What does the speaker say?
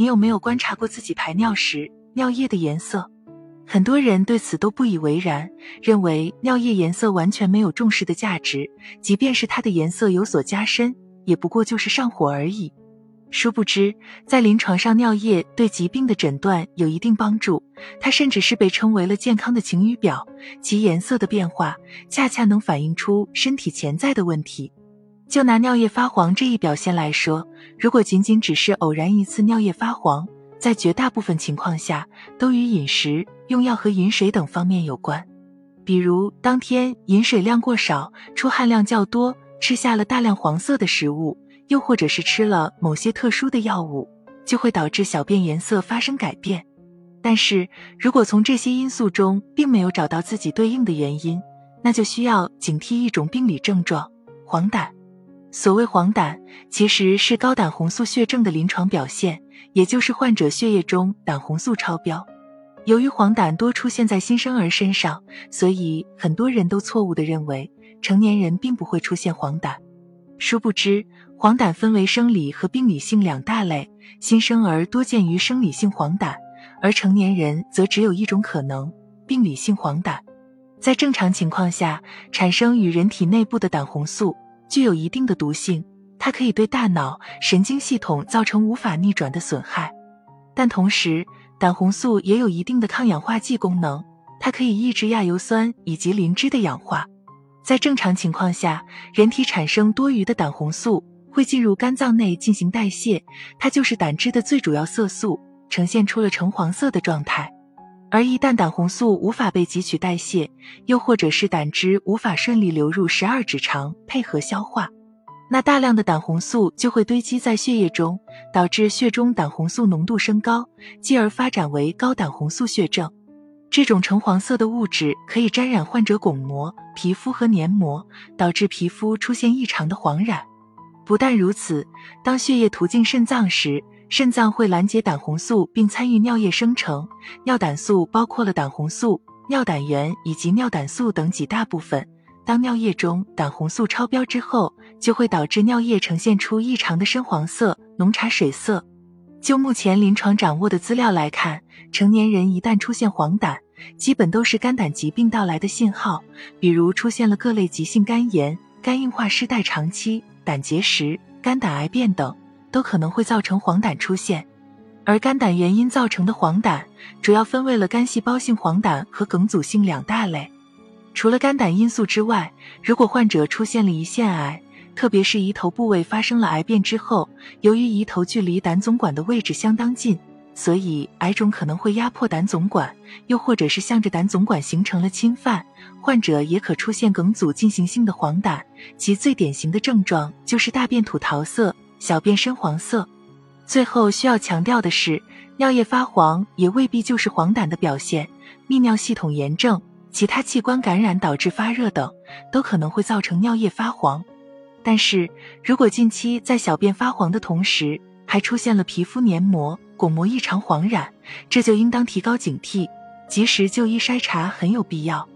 你有没有观察过自己排尿时尿液的颜色？很多人对此都不以为然，认为尿液颜色完全没有重视的价值，即便是它的颜色有所加深，也不过就是上火而已。殊不知，在临床上，尿液对疾病的诊断有一定帮助，它甚至是被称为了健康的晴雨表，其颜色的变化恰恰能反映出身体潜在的问题。就拿尿液发黄这一表现来说，如果仅仅只是偶然一次尿液发黄，在绝大部分情况下都与饮食、用药和饮水等方面有关。比如当天饮水量过少，出汗量较多，吃下了大量黄色的食物，又或者是吃了某些特殊的药物，就会导致小便颜色发生改变。但是如果从这些因素中并没有找到自己对应的原因，那就需要警惕一种病理症状——黄疸。所谓黄疸，其实是高胆红素血症的临床表现，也就是患者血液中胆红素超标。由于黄疸多出现在新生儿身上，所以很多人都错误的认为成年人并不会出现黄疸。殊不知，黄疸分为生理和病理性两大类，新生儿多见于生理性黄疸，而成年人则只有一种可能——病理性黄疸。在正常情况下，产生与人体内部的胆红素。具有一定的毒性，它可以对大脑神经系统造成无法逆转的损害。但同时，胆红素也有一定的抗氧化剂功能，它可以抑制亚油酸以及磷脂的氧化。在正常情况下，人体产生多余的胆红素会进入肝脏内进行代谢，它就是胆汁的最主要色素，呈现出了橙黄色的状态。而一旦胆红素无法被汲取代谢，又或者是胆汁无法顺利流入十二指肠配合消化，那大量的胆红素就会堆积在血液中，导致血中胆红素浓度升高，继而发展为高胆红素血症。这种橙黄色的物质可以沾染患者巩膜、皮肤和黏膜，导致皮肤出现异常的黄染。不但如此，当血液途径肾脏时，肾脏会拦截胆红素，并参与尿液生成。尿胆素包括了胆红素、尿胆原以及尿胆素等几大部分。当尿液中胆红素超标之后，就会导致尿液呈现出异常的深黄色、浓茶水色。就目前临床掌握的资料来看，成年人一旦出现黄疸，基本都是肝胆疾病到来的信号，比如出现了各类急性肝炎、肝硬化失代长期、胆结石、肝胆癌变等。都可能会造成黄疸出现，而肝胆原因造成的黄疸主要分为了肝细胞性黄疸和梗阻性两大类。除了肝胆因素之外，如果患者出现了胰腺癌，特别是胰头部位发生了癌变之后，由于胰头距离胆总管的位置相当近，所以癌肿可能会压迫胆总管，又或者是向着胆总管形成了侵犯，患者也可出现梗阻进行性的黄疸，其最典型的症状就是大便土桃色。小便深黄色。最后需要强调的是，尿液发黄也未必就是黄疸的表现，泌尿系统炎症、其他器官感染导致发热等，都可能会造成尿液发黄。但是如果近期在小便发黄的同时，还出现了皮肤黏膜、巩膜异常黄染，这就应当提高警惕，及时就医筛查很有必要。